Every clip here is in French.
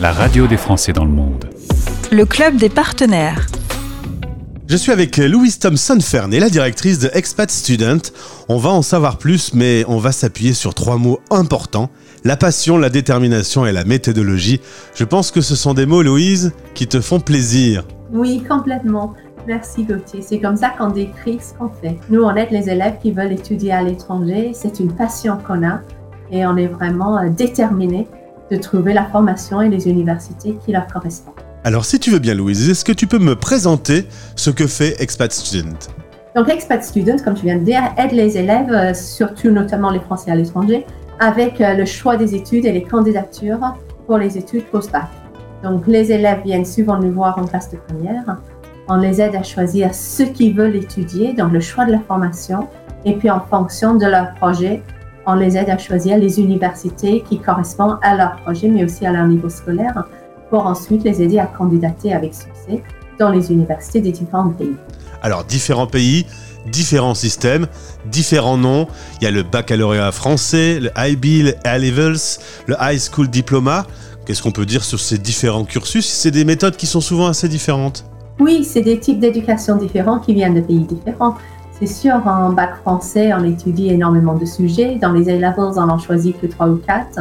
la radio des Français dans le monde. Le club des partenaires. Je suis avec Louise Thompson Fernet, la directrice de Expat Student. On va en savoir plus, mais on va s'appuyer sur trois mots importants la passion, la détermination et la méthodologie. Je pense que ce sont des mots, Louise, qui te font plaisir. Oui, complètement. Merci Gauthier. C'est comme ça qu'on décrit ce qu'on fait. Nous, on aide les élèves qui veulent étudier à l'étranger. C'est une passion qu'on a et on est vraiment euh, déterminés de trouver la formation et les universités qui leur correspondent. Alors, si tu veux bien, Louise, est-ce que tu peux me présenter ce que fait Expat Student? Donc, Expat Student, comme tu viens de dire, aide les élèves, euh, surtout notamment les Français à l'étranger, avec euh, le choix des études et les candidatures pour les études post-bac. Donc, les élèves viennent souvent nous voir en classe de première. On les aide à choisir ce qu'ils veulent étudier, donc le choix de la formation. Et puis, en fonction de leur projet, on les aide à choisir les universités qui correspondent à leur projet, mais aussi à leur niveau scolaire, pour ensuite les aider à candidater avec succès dans les universités des différents pays. Alors, différents pays, différents systèmes, différents noms. Il y a le baccalauréat français, le IB, le A-Levels, le High School Diploma. Qu'est-ce qu'on peut dire sur ces différents cursus? C'est des méthodes qui sont souvent assez différentes. Oui, c'est des types d'éducation différents qui viennent de pays différents. C'est sûr, en bac français, on étudie énormément de sujets. Dans les A-Levels, on en choisit que trois ou quatre.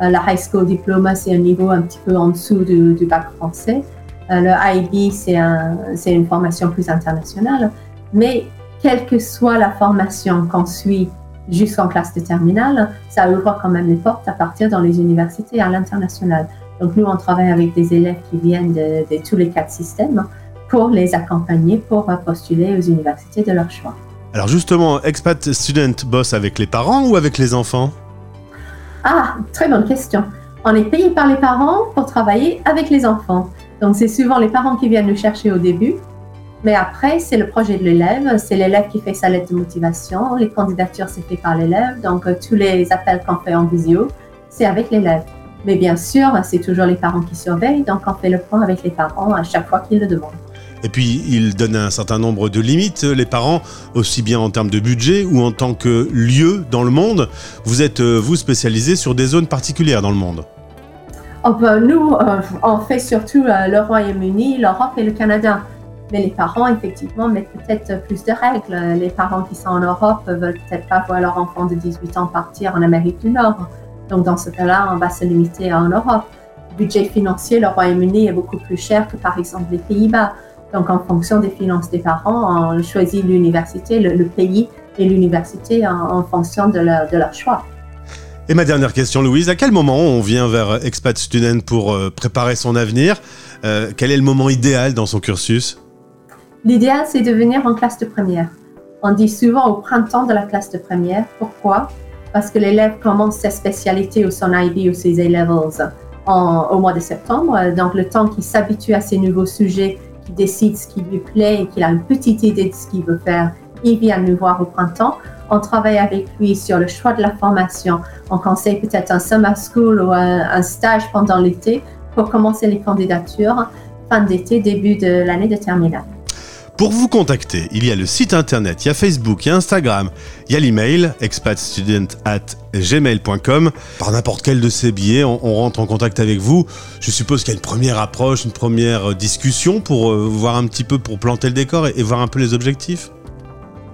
Euh, la High School Diploma, c'est un niveau un petit peu en dessous du, bac français. Euh, le IB, c'est une formation plus internationale. Mais quelle que soit la formation qu'on suit jusqu'en classe de terminale, ça ouvre quand même les portes à partir dans les universités à l'international. Donc nous, on travaille avec des élèves qui viennent de, tous les quatre systèmes pour les accompagner pour postuler aux universités de leur choix. Alors justement, Expat Student bosse avec les parents ou avec les enfants? Ah, très bonne question. On est payé par les parents pour travailler avec les enfants. Donc c'est souvent les parents qui viennent nous chercher au début mais après, c'est le projet de l'élève, c'est l'élève qui fait sa lettre de motivation, les candidatures, c'est fait par l'élève, donc euh, tous les appels qu'on fait en visio, c'est avec l'élève. Mais bien sûr, c'est toujours les parents qui surveillent, donc on fait le point avec les parents à chaque fois qu'ils le demandent. Et puis, il donne un certain nombre de limites, les parents, aussi bien en termes de budget ou en tant que lieu dans le monde. Vous êtes, euh, vous, spécialisé sur des zones particulières dans le monde oh, ben, Nous, euh, on fait surtout le Royaume-Uni, l'Europe et le Canada. Mais les parents, effectivement, mettent peut-être plus de règles. Les parents qui sont en Europe veulent peut-être pas voir leur enfant de 18 ans partir en Amérique du Nord. Donc, dans ce cas-là, on va se limiter en Europe. Le budget financier, le Royaume-Uni est beaucoup plus cher que, par exemple, les Pays-Bas. Donc, en fonction des finances des parents, on choisit l'université, le, pays et l'université en, fonction de leur, de leur choix. Et ma dernière question, Louise, à quel moment on vient vers Expat Student pour euh, préparer son avenir? Euh, Quel est le moment idéal dans son cursus? L'idéal, c'est de venir en classe de première. On dit souvent au printemps de la classe de première. Pourquoi? Parce que l'élève commence sa spécialité ou son IB ou ses A-levels au mois de septembre. Donc, le temps qu'il s'habitue à ces nouveaux sujets, qu'il décide ce qui lui plaît et qu'il a une petite idée de ce qu'il veut faire, il vient nous voir au printemps. On travaille avec lui sur le choix de la formation. On conseille peut-être un summer school ou un, un stage pendant l'été pour commencer les candidatures fin d'été, début de l'année de terminale. Pour vous contacter, il y a le site internet, il y a Facebook, il y a Instagram, il y a l'email expatstudent@gmail.com. Par n'importe quel de ces billets, on, rentre en contact avec vous. Je suppose qu'il y a une première approche, une première euh, discussion pour euh, voir un petit peu, pour planter le décor et, voir un peu les objectifs?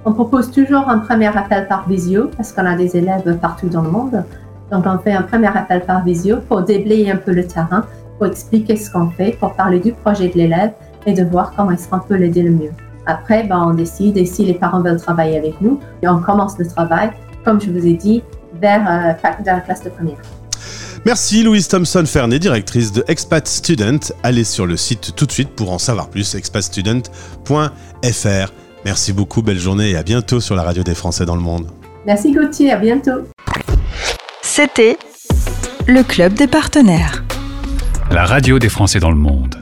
On propose toujours un premier appel par visio parce qu'on a des élèves partout dans le monde. Donc on fait un premier appel par visio pour déblayer un peu le terrain, pour expliquer ce qu'on fait, pour parler du projet de l'élève et de voir comment est-ce qu'on peut l'aider le mieux. Après, ben, on décide et si les parents veulent travailler avec nous, et on commence le travail, comme je vous ai dit, vers, euh, la classe de première. Merci Louise Thompson Fernet, directrice de Expat Student. Allez sur le site tout de suite pour en savoir plus, expatstudent.fr. Merci beaucoup, belle journée et à bientôt sur la radio des Français dans le monde. Merci Gauthier, à bientôt. C'était le Club des partenaires. La radio des Français dans le monde.